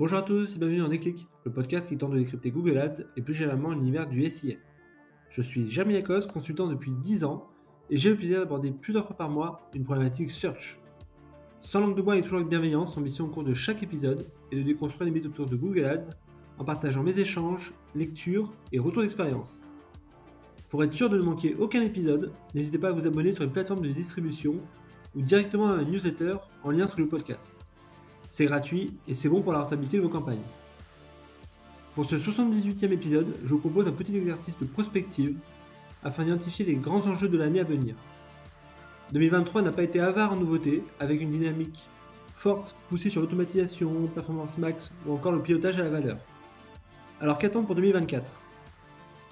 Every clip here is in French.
Bonjour à tous et bienvenue dans Déclic, le podcast qui tente de décrypter Google Ads et plus généralement l'univers du SIA. Je suis Jeremy Lacoste, consultant depuis 10 ans et j'ai le plaisir d'aborder plusieurs fois par mois une problématique search. Sans langue de bois et toujours avec bienveillance, mon mission au cours de chaque épisode est de déconstruire les mythes autour de Google Ads en partageant mes échanges, lectures et retours d'expérience. Pour être sûr de ne manquer aucun épisode, n'hésitez pas à vous abonner sur une plateforme de distribution ou directement à ma newsletter en lien sous le podcast. C'est gratuit et c'est bon pour la rentabilité de vos campagnes. Pour ce 78e épisode, je vous propose un petit exercice de prospective afin d'identifier les grands enjeux de l'année à venir. 2023 n'a pas été avare en nouveautés, avec une dynamique forte poussée sur l'automatisation, performance max ou encore le pilotage à la valeur. Alors qu'attendre pour 2024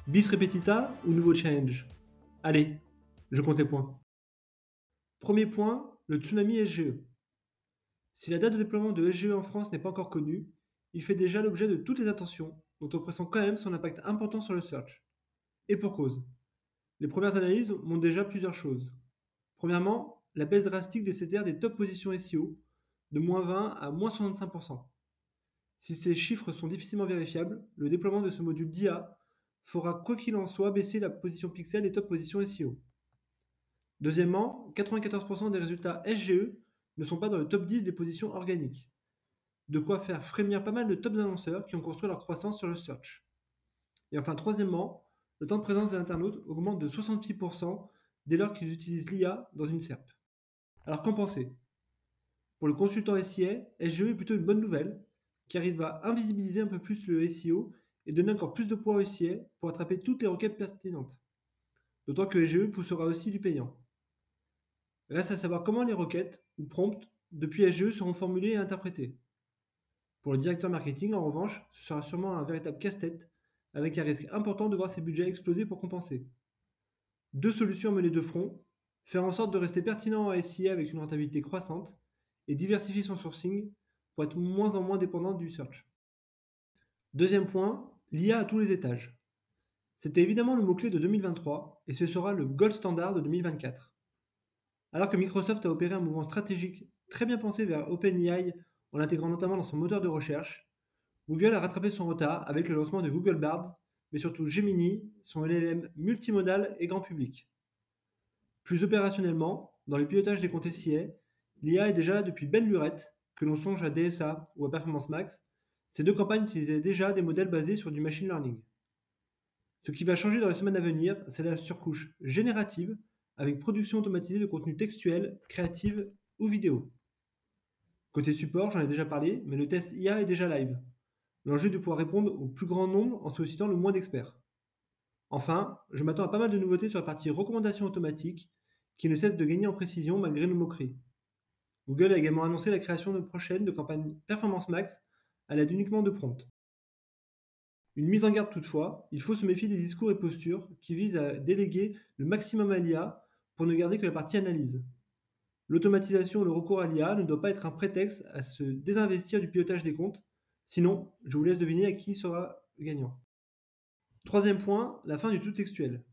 Bis repetita ou nouveau challenge? Allez, je compte les points. Premier point, le tsunami SGE. Si la date de déploiement de SGE en France n'est pas encore connue, il fait déjà l'objet de toutes les attentions, dont on pressent quand même son impact important sur le search. Et pour cause. Les premières analyses montrent déjà plusieurs choses. Premièrement, la baisse drastique des CTR des top positions SEO, de moins 20 à moins 65%. Si ces chiffres sont difficilement vérifiables, le déploiement de ce module d'IA fera quoi qu'il en soit baisser la position pixel des top positions SEO. Deuxièmement, 94% des résultats SGE ne sont pas dans le top 10 des positions organiques. De quoi faire frémir pas mal de top annonceurs qui ont construit leur croissance sur le search. Et enfin, troisièmement, le temps de présence des internautes augmente de 66% dès lors qu'ils utilisent l'IA dans une SERP. Alors qu'en penser Pour le consultant SIA, SGE est plutôt une bonne nouvelle, car il va invisibiliser un peu plus le SEO et donner encore plus de poids au SIA pour attraper toutes les requêtes pertinentes. D'autant que SGE poussera aussi du payant. Reste à savoir comment les requêtes ou prompts depuis SGE seront formulés et interprétés. Pour le directeur marketing, en revanche, ce sera sûrement un véritable casse-tête, avec un risque important de voir ses budgets exploser pour compenser. Deux solutions à mener de front, faire en sorte de rester pertinent en SIA avec une rentabilité croissante, et diversifier son sourcing pour être moins en moins dépendant du search. Deuxième point, l'IA à tous les étages. C'était évidemment le mot-clé de 2023, et ce sera le gold standard de 2024. Alors que Microsoft a opéré un mouvement stratégique très bien pensé vers OpenAI en l'intégrant notamment dans son moteur de recherche, Google a rattrapé son retard avec le lancement de Google Bard, mais surtout Gemini, son LLM multimodal et grand public. Plus opérationnellement, dans le pilotage des comptes SIA, l'IA est déjà là depuis belle lurette, que l'on songe à DSA ou à Performance Max, ces deux campagnes utilisaient déjà des modèles basés sur du machine learning. Ce qui va changer dans les semaines à venir, c'est la surcouche générative avec production automatisée de contenu textuel, créatif ou vidéo. Côté support, j'en ai déjà parlé, mais le test IA est déjà live. L'enjeu est de pouvoir répondre au plus grand nombre en sollicitant le moins d'experts. Enfin, je m'attends à pas mal de nouveautés sur la partie recommandation automatique, qui ne cesse de gagner en précision malgré nos mots-clés. Google a également annoncé la création de prochaines de campagnes Performance Max à l'aide uniquement de prompts. Une mise en garde toutefois, il faut se méfier des discours et postures qui visent à déléguer le maximum à l'IA pour ne garder que la partie analyse. L'automatisation ou le recours à l'IA ne doit pas être un prétexte à se désinvestir du pilotage des comptes, sinon je vous laisse deviner à qui sera gagnant. Troisième point, la fin du tout textuel.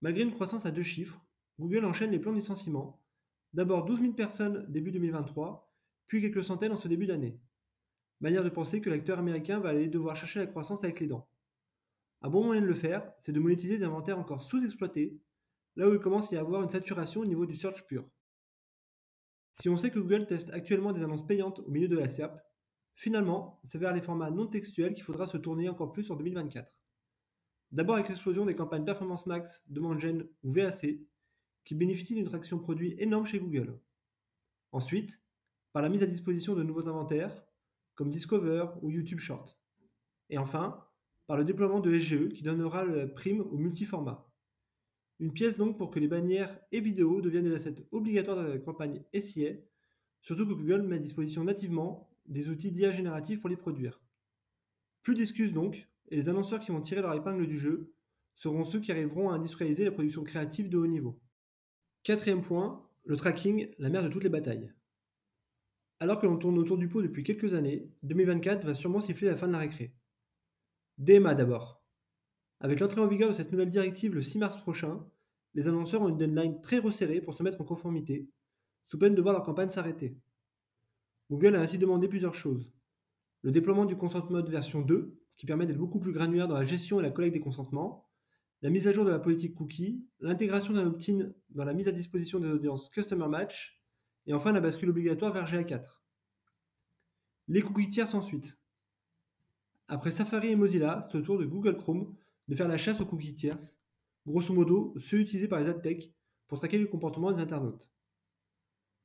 Malgré une croissance à deux chiffres, Google enchaîne les plans de licenciement. D'abord 12 000 personnes début 2023, puis quelques centaines en ce début d'année. Manière de penser que l'acteur américain va aller devoir chercher la croissance avec les dents. Un bon moyen de le faire, c'est de monétiser des inventaires encore sous-exploités là où il commence à y avoir une saturation au niveau du search pur. Si on sait que Google teste actuellement des annonces payantes au milieu de la SERP, finalement, c'est vers les formats non textuels qu'il faudra se tourner encore plus en 2024. D'abord avec l'explosion des campagnes Performance Max, Demande Gen ou VAC, qui bénéficient d'une traction produit énorme chez Google. Ensuite, par la mise à disposition de nouveaux inventaires, comme Discover ou YouTube Short. Et enfin, par le déploiement de SGE qui donnera le prime au multiformat. Une pièce donc pour que les bannières et vidéos deviennent des assets obligatoires de la campagne SIA, surtout que Google met à disposition nativement des outils d'IA génératifs pour les produire. Plus d'excuses donc, et les annonceurs qui vont tirer leur épingle du jeu seront ceux qui arriveront à industrialiser la production créative de haut niveau. Quatrième point, le tracking, la mère de toutes les batailles. Alors que l'on tourne autour du pot depuis quelques années, 2024 va sûrement siffler la fin de la récré. DMA d'abord. Avec l'entrée en vigueur de cette nouvelle directive le 6 mars prochain, les annonceurs ont une deadline très resserrée pour se mettre en conformité, sous peine de voir leur campagne s'arrêter. Google a ainsi demandé plusieurs choses. le déploiement du consent mode version 2, qui permet d'être beaucoup plus granulaire dans la gestion et la collecte des consentements, la mise à jour de la politique cookie, l'intégration d'un opt-in dans la mise à disposition des audiences Customer Match, et enfin la bascule obligatoire vers GA4. Les cookies tierces ensuite. Après Safari et Mozilla, c'est au tour de Google Chrome de faire la chasse aux cookies tierces, grosso modo ceux utilisés par les adtech pour traquer le comportement des internautes.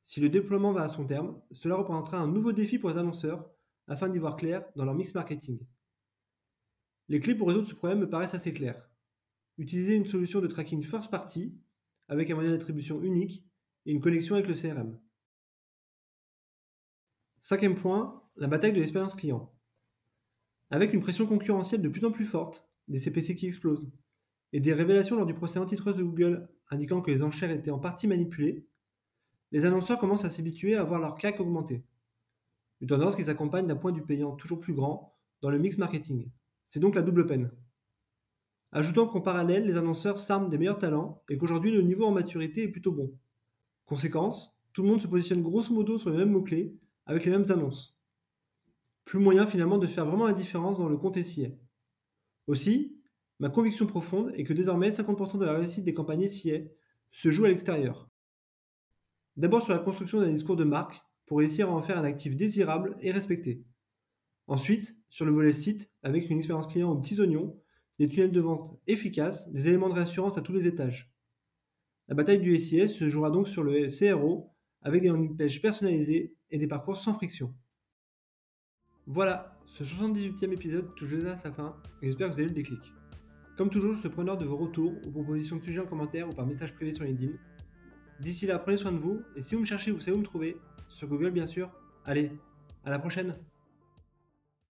Si le déploiement va à son terme, cela représentera un nouveau défi pour les annonceurs afin d'y voir clair dans leur mix marketing. Les clés pour résoudre ce problème me paraissent assez claires. Utiliser une solution de tracking first party avec un modèle d'attribution unique et une connexion avec le CRM. Cinquième point, la bataille de l'expérience client. Avec une pression concurrentielle de plus en plus forte, des CPC qui explosent, et des révélations lors du procès antitrust de Google indiquant que les enchères étaient en partie manipulées, les annonceurs commencent à s'habituer à voir leur CAC augmenter. Une tendance qui s'accompagne d'un point du payant toujours plus grand dans le mix marketing. C'est donc la double peine. Ajoutons qu'en parallèle, les annonceurs s'arment des meilleurs talents et qu'aujourd'hui le niveau en maturité est plutôt bon. Conséquence, tout le monde se positionne grosso modo sur les mêmes mots-clés avec les mêmes annonces. Plus moyen finalement de faire vraiment la différence dans le compte SIA. Aussi, ma conviction profonde est que désormais 50% de la réussite des campagnes SIA se joue à l'extérieur. D'abord sur la construction d'un discours de marque pour réussir à en faire un actif désirable et respecté. Ensuite, sur le volet site, avec une expérience client aux petits oignons, des tunnels de vente efficaces, des éléments de réassurance à tous les étages. La bataille du SIS se jouera donc sur le CRO, avec des landing pages personnalisées et des parcours sans friction. Voilà, ce 78e épisode touche déjà à sa fin, et j'espère que vous avez eu le déclic. Comme toujours, je suis preneur de vos retours ou propositions de sujets en commentaire ou par message privé sur LinkedIn. D'ici là, prenez soin de vous, et si vous me cherchez, vous savez où me trouver, sur Google bien sûr. Allez, à la prochaine